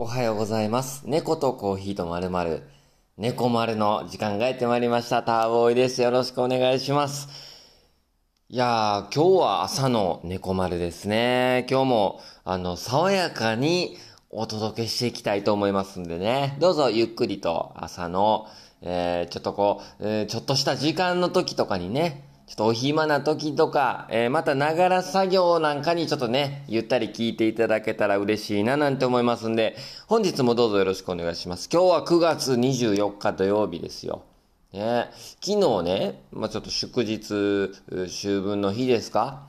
おはようございます。猫とコーヒーとまるまる。猫丸の時間がやってまいりました。ターボーイです。よろしくお願いします。いやー、今日は朝の猫丸ですね。今日も、あの、爽やかにお届けしていきたいと思いますんでね。どうぞゆっくりと朝の、えー、ちょっとこう、えー、ちょっとした時間の時とかにね、ちょっとお暇な時とか、えー、またながら作業なんかにちょっとね、ゆったり聞いていただけたら嬉しいななんて思いますんで、本日もどうぞよろしくお願いします。今日は9月24日土曜日ですよ。ね、昨日ね、まあちょっと祝日、秋分の日ですか？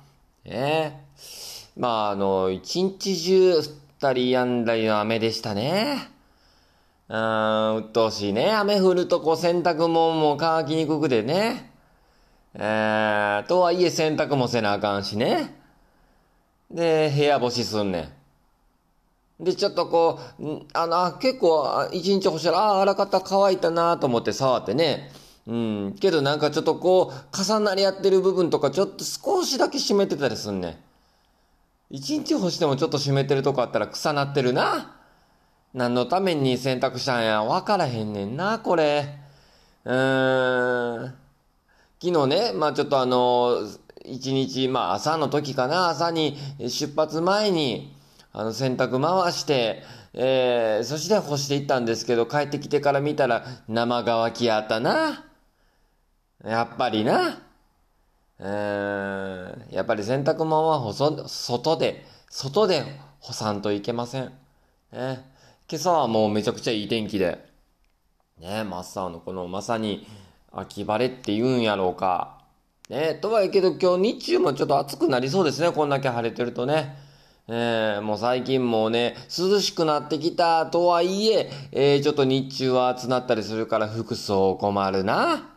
ね。まああの、一日中降ったりやんだりの雨でしたね。うーん、鬱陶しいね。雨降るとこう洗濯物も乾きにくくてね。えー、とはいえ洗濯もせなあかんしね。で、部屋干しすんねん。で、ちょっとこう、あの、結構、一日干したら、ああ、あらかた乾いたなと思って触ってね。うん。けどなんかちょっとこう、重なり合ってる部分とか、ちょっと少しだけ湿ってたりすんねん。一日干してもちょっと湿ってるとこあったら草なってるな。何のために洗濯したんや、わからへんねんな、これ。うーん。昨日ね、まあちょっとあの、一日、まあ朝の時かな、朝に出発前に、あの洗濯回して、えー、そして干していったんですけど、帰ってきてから見たら生乾きやったな。やっぱりな。うーん、やっぱり洗濯物は外外で、外で干さんといけません。ね、今朝はもうめちゃくちゃいい天気で、ね、真っ青のこのまさに秋晴れって言うんやろうか。ね、とはいえけど今日日中もちょっと暑くなりそうですね、こんだけ晴れてるとね。えー、もう最近もうね、涼しくなってきたとはいえ、えー、ちょっと日中は暑なったりするから服装困るな。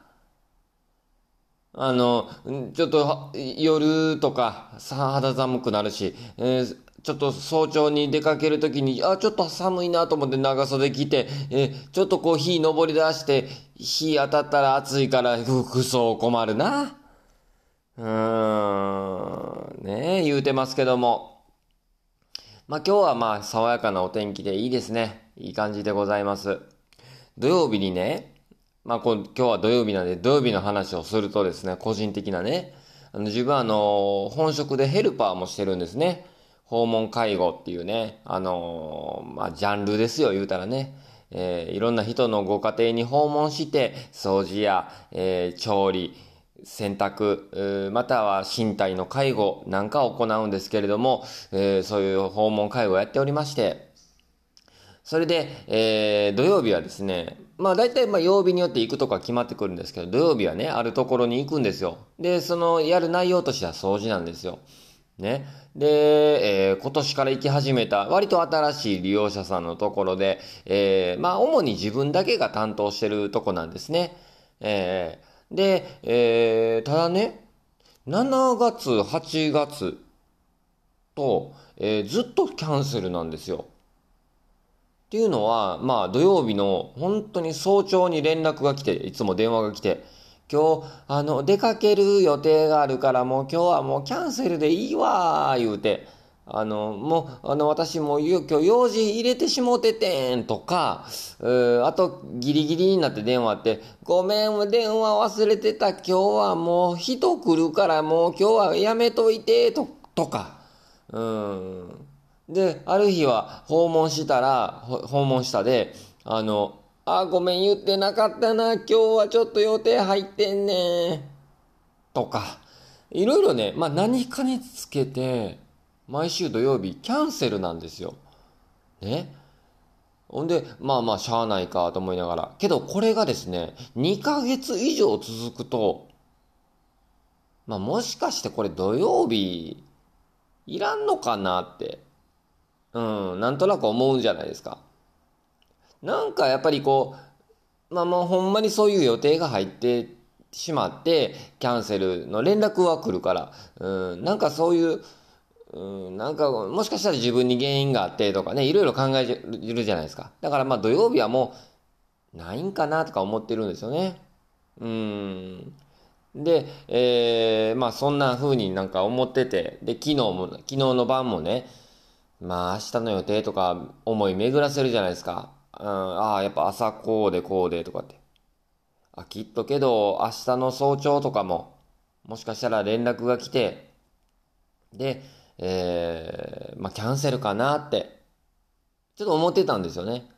あの、ちょっと夜とかさ肌寒くなるし、えー、ちょっと早朝に出かけるときに、あ、ちょっと寒いなと思って長袖着て、え、ちょっとこう火登り出して、火当たったら暑いから服装困るな。うーん、ねえ、言うてますけども。まあ今日はまあ爽やかなお天気でいいですね。いい感じでございます。土曜日にね、まあ今日は土曜日なんで土曜日の話をするとですね、個人的なね、あの自分はあの、本職でヘルパーもしてるんですね。訪問介護っていうね、あのまあジャンルですよ、言うたらね。えー、いろんな人のご家庭に訪問して、掃除や、えー、調理、洗濯、または身体の介護なんかを行うんですけれども、えー、そういう訪問介護をやっておりまして、それで、えー、土曜日はですね、まあ大体まあ曜日によって行くとか決まってくるんですけど、土曜日はね、あるところに行くんですよ。で、そのやる内容としては掃除なんですよ。ね。で、えー、今年から行き始めた、割と新しい利用者さんのところで、えー、まあ主に自分だけが担当してるとこなんですね。えー、で、えー、ただね、7月、8月と、えー、ずっとキャンセルなんですよ。っていうのは、まあ土曜日の本当に早朝に連絡が来て、いつも電話が来て、今日、あの、出かける予定があるからもう今日はもうキャンセルでいいわ言うて、あの、もう、あの、私も今日用事入れてしもててんとか、あとギリギリになって電話って、ごめん、電話忘れてた、今日はもう人来るからもう今日はやめといて、と、とか、うん。で、ある日は訪問したら、訪問したで、あの、あ、ごめん言ってなかったな、今日はちょっと予定入ってんねとか、いろいろね、まあ何かにつけて、毎週土曜日キャンセルなんですよ。ね。ほんで、まあまあしゃあないかと思いながら。けどこれがですね、2ヶ月以上続くと、まあもしかしてこれ土曜日、いらんのかなって。うん、なんとなく思うんじゃないですか。なんかやっぱりこう、まあもうほんまにそういう予定が入ってしまって、キャンセルの連絡は来るから、うん、なんかそういう、うん、なんかもしかしたら自分に原因があってとかね、いろいろ考えるじゃないですか。だからまあ土曜日はもう、ないんかなとか思ってるんですよね。うん。で、えー、まあそんな風になんか思ってて、で、昨日も、昨日の晩もね、まあ明日の予定とか思い巡らせるじゃないですか。うん、ああ、やっぱ朝こうでこうでとかって。あ、きっとけど明日の早朝とかも、もしかしたら連絡が来て、で、えー、まあキャンセルかなって、ちょっと思ってたんですよね。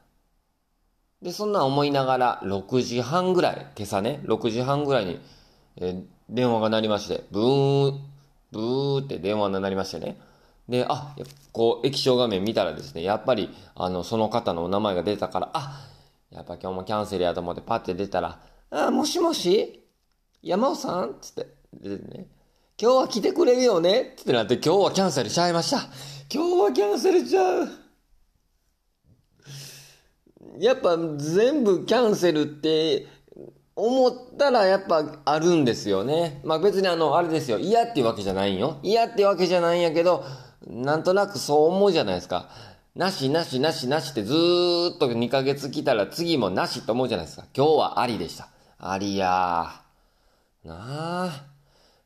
で、そんな思いながら、6時半ぐらい、今朝ね、6時半ぐらいに、えー、電話が鳴りまして、ブー、ブーって電話が鳴りましてね。で、あ、こう、液晶画面見たらですね、やっぱり、あの、その方のお名前が出たから、あ、やっぱ今日もキャンセルやと思ってパッて出たら、あ、もしもし山尾さんつって、出てね、今日は来てくれるよねつってなって、今日はキャンセルしちゃいました。今日はキャンセルちゃう。やっぱ全部キャンセルって思ったらやっぱあるんですよね。まあ別にあの、あれですよ。嫌っていうわけじゃないよ。嫌ってわけじゃないんやけど、なんとなくそう思うじゃないですか。なしなしなしなしってずーっと2ヶ月来たら次もなしと思うじゃないですか。今日はありでした。ありやー。なあ。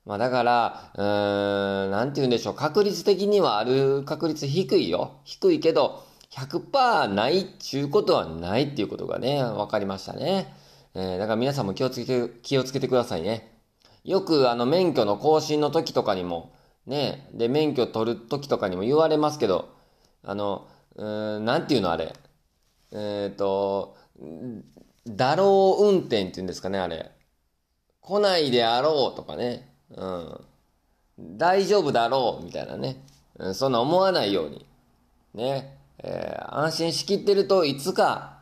まあだから、うーん、なんて言うんでしょう。確率的にはある確率低いよ。低いけど、100%ないっちゅうことはないっていうことがね、分かりましたね。えー、だから皆さんも気をつけて、気をつけてくださいね。よくあの免許の更新の時とかにも、ね、で、免許取る時とかにも言われますけど、あの、うん、なんていうのあれ。えっ、ー、と、だろう運転って言うんですかね、あれ。来ないであろうとかね。うん。大丈夫だろうみたいなね。うん、そんな思わないように。ね。えー、安心しきってるといつか、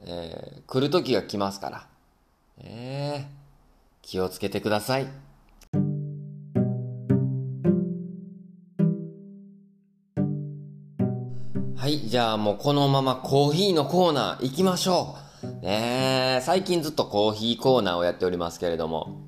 えー、来る時が来ますから。えー、気をつけてください。じゃあもうこのままコーヒーのコーナー行きましょう。ね最近ずっとコーヒーコーナーをやっておりますけれども、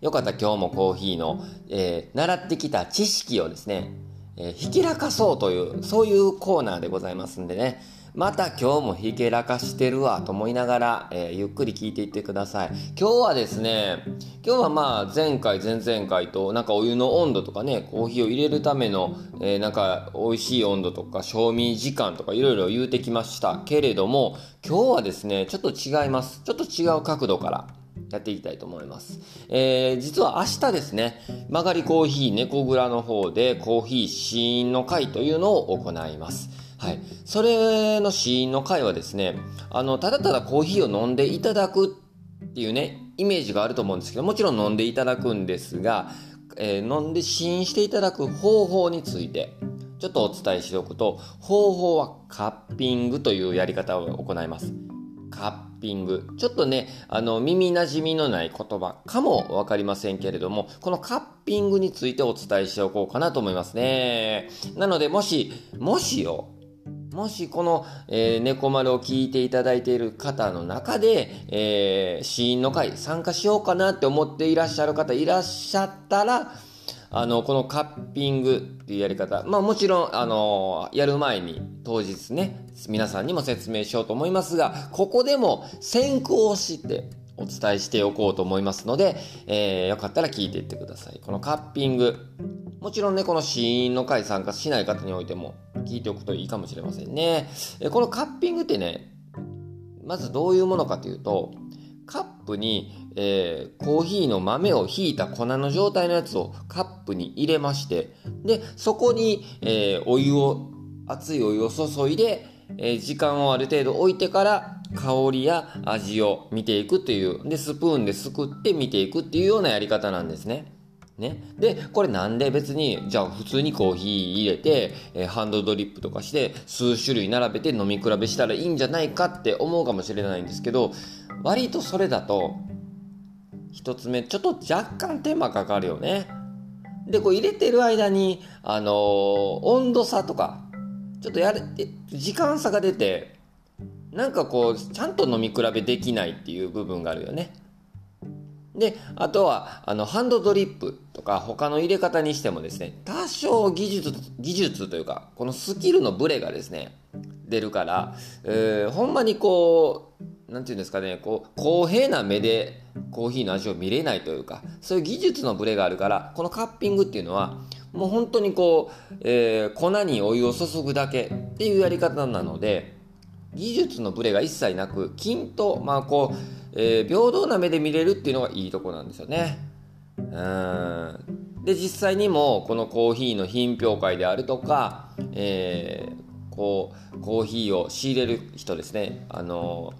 よかった今日もコーヒーの、えー、習ってきた知識をですね、えー、ひきらかそうという、そういうコーナーでございますんでね、また今日もひけらかしてるわと思いながら、えー、ゆっくり聞いていってください。今日はですね、今日はまあ前回前々回となんかお湯の温度とかね、コーヒーを入れるための、えー、なんか美味しい温度とか賞味時間とかいろいろ言うてきましたけれども、今日はですね、ちょっと違います。ちょっと違う角度から。やっていきたいと思います。えー、実は明日ですね、曲がりコーヒー猫蔵の方でコーヒー試飲の会というのを行います。はい。それの死因の回はですね、あの、ただただコーヒーを飲んでいただくっていうね、イメージがあると思うんですけど、もちろん飲んでいただくんですが、えー、飲んで試飲していただく方法について、ちょっとお伝えしておくと、方法はカッピングというやり方を行います。カッピング。ちょっとね、あの、耳馴染みのない言葉かもわかりませんけれども、このカッピングについてお伝えしておこうかなと思いますね。なので、もし、もしよ、もしこの、えー、猫丸を聞いていただいている方の中で、えー、死因の会参加しようかなって思っていらっしゃる方いらっしゃったら、あの、このカッピングっていうやり方、まあもちろん、あの、やる前に当日ね、皆さんにも説明しようと思いますが、ここでも先行してお伝えしておこうと思いますので、えー、よかったら聞いていってください。このカッピング、もちろんね、この死因の会参加しない方においても聞いておくといいかもしれませんね。このカッピングってね、まずどういうものかというと、カップに、えー、コーヒーの豆をひいた粉の状態のやつをカップに入れまして、で、そこに、えー、お湯を、熱いお湯を注いで、え、時間をある程度置いてから香りや味を見ていくという、で、スプーンですくって見ていくっていうようなやり方なんですね。ね。で、これなんで別に、じゃあ普通にコーヒー入れて、えー、ハンドドリップとかして、数種類並べて飲み比べしたらいいんじゃないかって思うかもしれないんですけど、割とそれだと、一つ目、ちょっと若干手間かかるよね。で、こう入れてる間に、あのー、温度差とか、ちょっとやれ、時間差が出て、なんかこう、ちゃんと飲み比べできないっていう部分があるよね。で、あとは、あの、ハンドドリップとか他の入れ方にしてもですね、多少技術、技術というか、このスキルのブレがですね、出るから、えー、ほんまにこう、なんていうんですかね、こう、公平な目でコーヒーの味を見れないというか、そういう技術のブレがあるから、このカッピングっていうのは、もう本当にこう、えー、粉にお湯を注ぐだけっていうやり方なので技術のブレが一切なく均等まあこう、えー、平等な目で見れるっていうのがいいとこなんですよね。うん。で実際にもこのコーヒーの品評会であるとか、えー、こうコーヒーを仕入れる人ですね。あの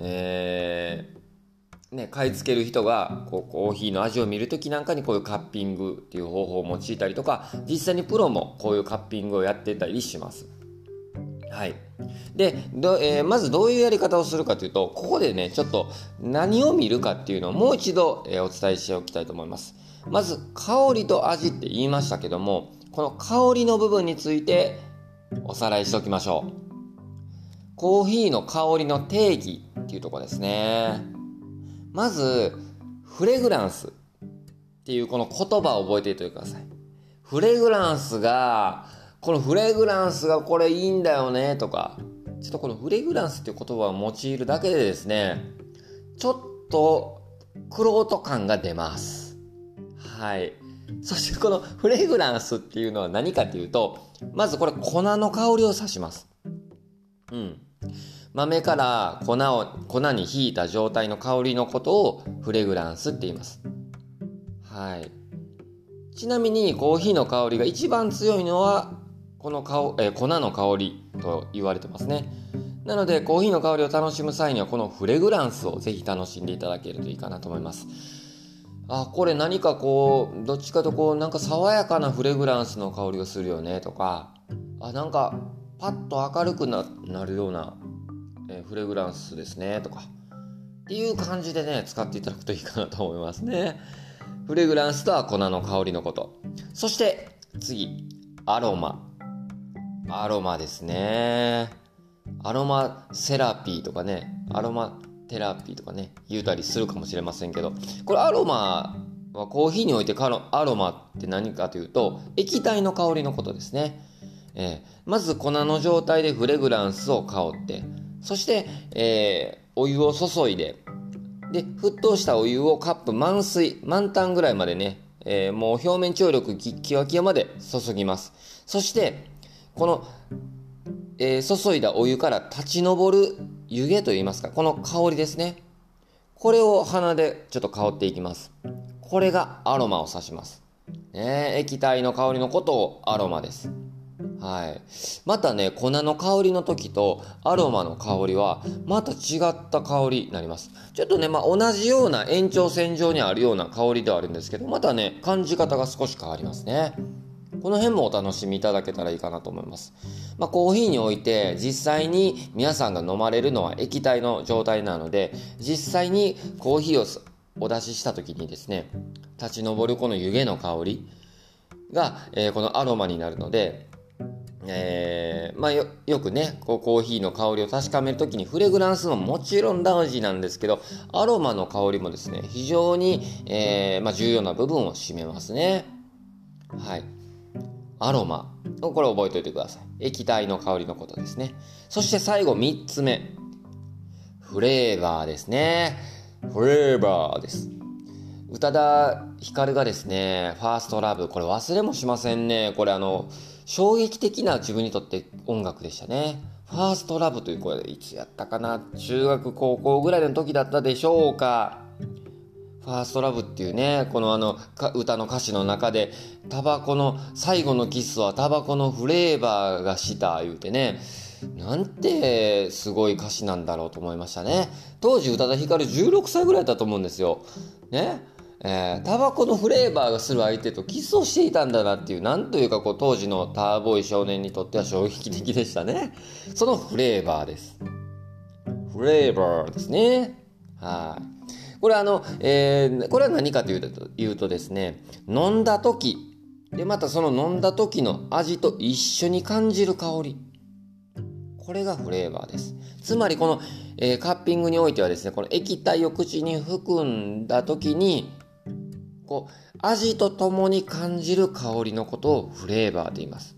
えー、ね、買い付ける人がこうコーヒーの味を見るときなんかにこういうカッピングっていう方法を用いたりとか実際にプロもこういうカッピングをやってたりします。はい、でど、えー、まずどういうやり方をするかというとここでねちょっと何を見るかっていうのをもう一度、えー、お伝えしておきたいと思います。まず香りと味って言いましたけどもこの香りの部分についておさらいしておきましょうコーヒーの香りの定義っていうとこですねまずフレグランスっていうこの言葉を覚えておいてくださいフレグランスがこのフレグランスがこれいいんだよねとかちょっとこのフレグランスっていう言葉を用いるだけでですねちょっとクロート感が出ますはい。そしてこのフレグランスっていうのは何かっていうと、まずこれ粉の香りを指します。うん。豆から粉を、粉にひいた状態の香りのことをフレグランスって言います。はい。ちなみにコーヒーの香りが一番強いのは、この香、え粉の香りと言われてますね。なのでコーヒーの香りを楽しむ際にはこのフレグランスをぜひ楽しんでいただけるといいかなと思います。あこれ何かこうどっちかとこうなんか爽やかなフレグランスの香りがするよねとかあなんかパッと明るくなるような、えフレグランスですねとか。っていう感じでね使っていただくといいかなと思いますね。フレグランスとは粉の香りのこと。そして次。アロマ。アロマですね。アロマセラピーとかね。アロマテラピーとかね、言うたりするかもしれませんけど、これアロマはコーヒーにおいてアロマって何かというと、液体の香りのことですね。えー、まず粉の状態でフレグランスを香って、そして、えー、お湯を注いで、で、沸騰したお湯をカップ満水、満タンぐらいまでね、えー、もう表面張力キワキワまで注ぎます。そして、このえー、注いだお湯から立ち上る湯気といいますか、この香りですね。これを鼻でちょっと香っていきます。これがアロマを指します。ね、液体の香りのことをアロマです。はい。またね、粉の香りの時とアロマの香りはまた違った香りになります。ちょっとね、まあ、同じような延長線上にあるような香りではあるんですけど、またね、感じ方が少し変わりますね。この辺もお楽しみいただけたらいいかなと思います。まあ、コーヒーにおいて実際に皆さんが飲まれるのは液体の状態なので、実際にコーヒーをお出しした時にですね、立ち上るこの湯気の香りが、えー、このアロマになるので、えー、まあよ、くね、こうコーヒーの香りを確かめるときにフレグランスももちろん大事なんですけど、アロマの香りもですね、非常に、えー、まあ、重要な部分を占めますね。はい。アロマ。これ覚えておいてください。液体の香りのことですね。そして最後3つ目。フレーバーですね。フレーバーです。宇多田ヒカルがですね、ファーストラブ、これ忘れもしませんね。これあの、衝撃的な自分にとって音楽でしたね。ファーストラブというこれいつやったかな中学高校ぐらいの時だったでしょうかファーストラブっていうね、このあの歌の歌詞の中で、タバコの、最後のキスはタバコのフレーバーがした言うてね、なんてすごい歌詞なんだろうと思いましたね。当時宇多田ヒカル16歳ぐらいだと思うんですよ。ね。えー、タバコのフレーバーがする相手とキスをしていたんだなっていう、なんというかこう当時のターボーイ少年にとっては衝撃的でしたね。そのフレーバーです。フレーバーですね。はい。これあの、えー、これは何かというというとですね、飲んだ時、で、またその飲んだ時の味と一緒に感じる香り。これがフレーバーです。つまりこの、えー、カッピングにおいてはですね、この液体を口に含んだ時に、こう、味とともに感じる香りのことをフレーバーと言います。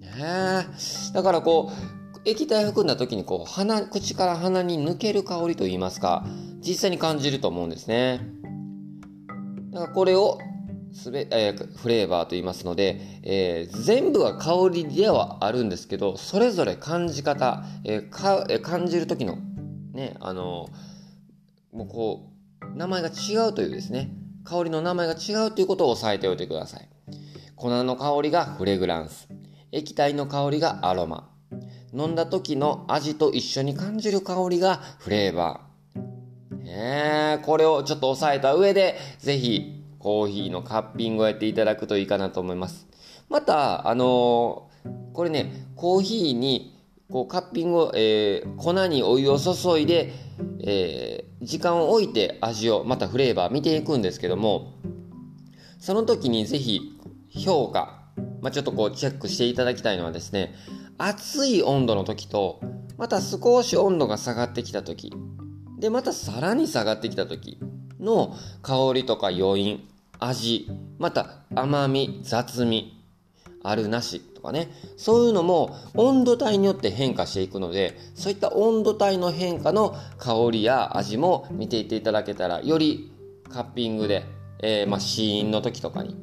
ねだからこう、液体含んだ時にこう、鼻、口から鼻に抜ける香りと言いますか、実際に感じると思うんですね。だからこれをすべ、えー、フレーバーと言いますので、えー、全部は香りではあるんですけど、それぞれ感じ方、えー、かえ感じる時の、ね、あのもうこう、名前が違うというですね、香りの名前が違うということを押さえておいてください。粉の香りがフレグランス。液体の香りがアロマ。飲んだ時の味と一緒に感じる香りがフレーバー。え、これをちょっと押さえた上で、ぜひコーヒーのカッピングをやっていただくといいかなと思います。また、あのー、これね、コーヒーにこうカッピングを、えー、粉にお湯を注いで、えー、時間を置いて味をまたフレーバー見ていくんですけどもその時にぜひ評価、まあ、ちょっとこうチェックしていただきたいのはですね熱い温度の時とまた少し温度が下がってきた時でまたさらに下がってきた時の香りとか余韻味また甘み雑味あるなし。かね。そういうのも温度帯によって変化していくのでそういった温度帯の変化の香りや味も見ていっていただけたらよりカッピングで、えー、まあ、試飲の時とかに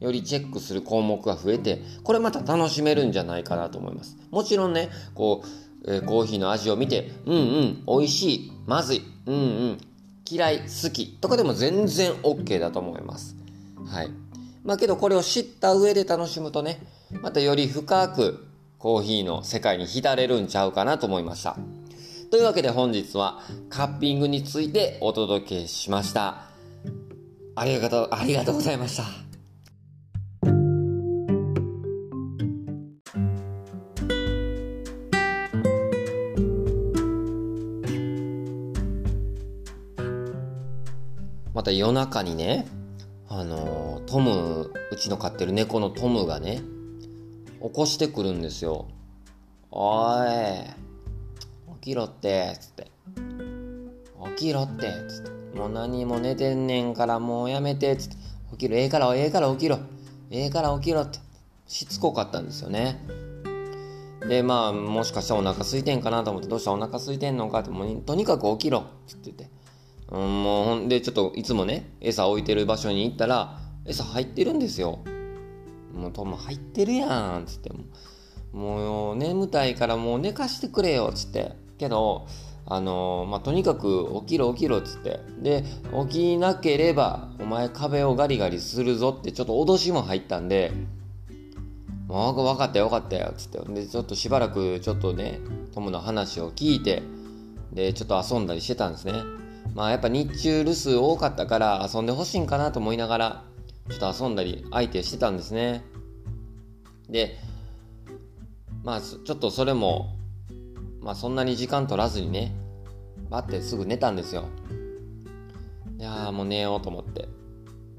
よりチェックする項目が増えてこれまた楽しめるんじゃないかなと思います。もちろんねこう、えー、コーヒーの味を見てうんうん美味しいまずいうんうん嫌い好きとかでも全然 OK だと思います。はい。まあけどこれを知った上で楽しむとね、またより深くコーヒーの世界に浸れるんちゃうかなと思いました。というわけで本日はカッピングについてお届けしました。ありがとう、ありがとうございました。また夜中にね、あのトムうちの飼ってる猫のトムがね起こしてくるんですよ「おい起きろって」つって「起きろって」つって「もう何も寝てんねんからもうやめて」つって「起きろ。ええからええから起きろ。ええから起きろ」って。しつこかったんですよね。でまあもしかしたらお腹空いてんかなと思って「どうした？お腹空いてんのか?」ってもうとにかく起きろつって言って。うん、もうほんでちょっといつもね餌置いてる場所に行ったら餌入ってるんですよ。もうトム入ってるやんっつって。もう眠たいからもう寝かしてくれよっつって。けどあのまあ、とにかく起きろ起きろっつって。で起きなければお前壁をガリガリするぞってちょっと脅しも入ったんでもう分かったよ分かったよっつって。でちょっとしばらくちょっとねトムの話を聞いてでちょっと遊んだりしてたんですね。まあやっぱ日中留守多かったから遊んでほしいんかなと思いながらちょっと遊んだり相手してたんですね。でまあちょっとそれもまあそんなに時間取らずにねバッてすぐ寝たんですよ。いやもう寝ようと思って。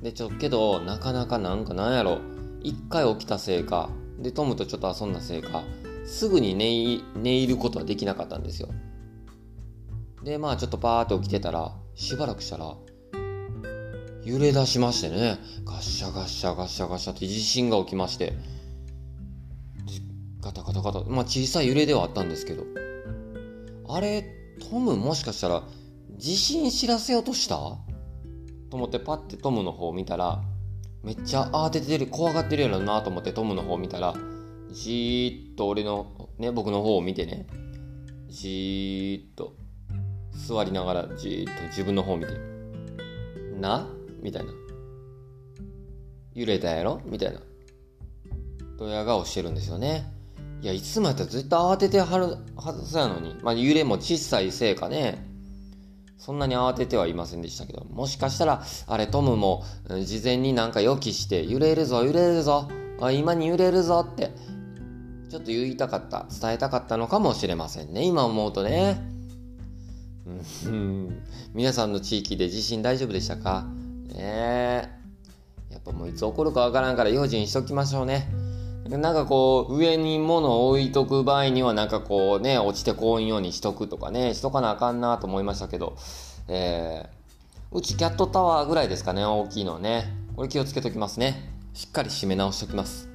でちょっけどなかなかなんかなんやろ。一回起きたせいかでトムとちょっと遊んだせいかすぐに寝寝入ることはできなかったんですよ。で、まあちょっとパーって起きてたら、しばらくしたら、揺れ出しましてね、ガッシャガッシャガッシャガシャって地震が起きまして、ガタガタガタ、まあ小さい揺れではあったんですけど、あれ、トムもしかしたら地震知らせようとした？と思ってパッてトムの方を見たら、めっちゃ慌ててる、怖がってるやろなと思ってトムの方を見たら、じーっと俺の、ね、僕の方を見てね、じーっと座りながらじーっと自分の方を見て「な?」みたいな「揺れたやろ?」みたいな。ドヤ顔してるんですよね。いやいつもやったらずっと慌ててはるはずやのに、まあ、揺れも小さいせいかね。そんなに慌ててはいませんでしたけど。もしかしたらあれトムも事前になんか予期して揺れるぞ揺れるぞ。あ今に揺れるぞってちょっと言いたかった伝えたかったのかもしれませんね。今思うとね、皆さんの地域で地震大丈夫でしたか？ねやっぱもういつ起こるかわからんから用心しときましょうね。なんかこう、上に物を置いとく場合には、なんかこうね、落ちてこんようにしとくとかね、しとかなあかんなと思いましたけど、えー、うちキャットタワーぐらいですかね、大きいのね。これ気をつけときますね。しっかり締め直しときます。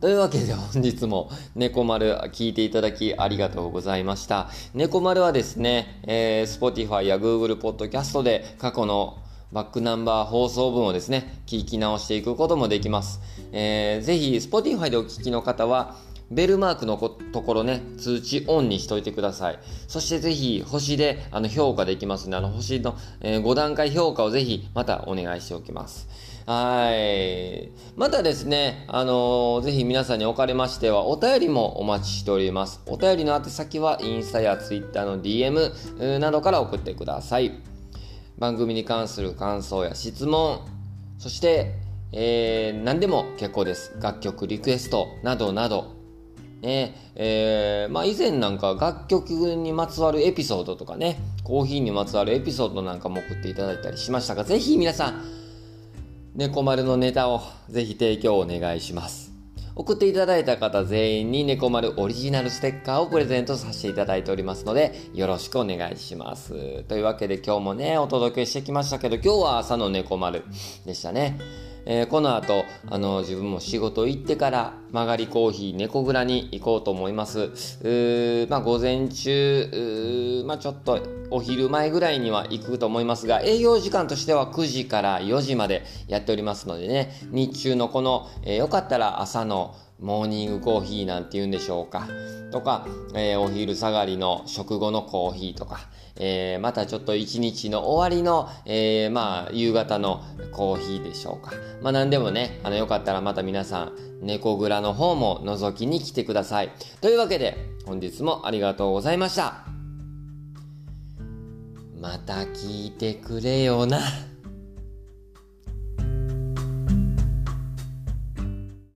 というわけで本日も猫丸聞いていただきありがとうございました。猫丸はですね、えー、Spotify や Google Podcast で過去のバックナンバー放送分をですね、聞き直していくこともできます。えー、ぜひ、Spotify でお聞きの方は、ベルマークのところね、通知オンにしといてください。そしてぜひ、星であの評価できますので、あの星の、えー、5段階評価をぜひまたお願いしておきます。はい。またですね、あのー、ぜひ皆さんにおかれましては、お便りもお待ちしております。お便りの宛先は、インスタやツイッターの DM などから送ってください。番組に関する感想や質問、そして、えー、何でも結構です。楽曲リクエストなどなど、ねえー、まあ、以前なんか楽曲にまつわるエピソードとかね、コーヒーにまつわるエピソードなんかも送っていただいたりしましたが、ぜひ皆さん、猫丸のネタをぜひ提供お願いします。送っていただいた方全員に猫丸オリジナルステッカーをプレゼントさせていただいておりますので、よろしくお願いします。というわけで今日もね、お届けしてきましたけど、今日は朝の猫丸でしたね。えー、この後、あの、自分も仕事行ってから、曲がりコーヒー猫蔵に行こうと思います。うまあ、午前中、まあ、ちょっとお昼前ぐらいには行くと思いますが、営業時間としては9時から4時までやっておりますのでね、日中のこの、えー、よかったら朝のモーニングコーヒーなんて言うんでしょうか。とか、えー、お昼下がりの食後のコーヒーとか、えー、またちょっと一日の終わりの、えー、まあ、夕方のコーヒーでしょうか。まあ、何でもね、あの、よかったらまた皆さん、猫蔵の方も覗きに来てください。というわけで、本日もありがとうございました。また聞いてくれよな。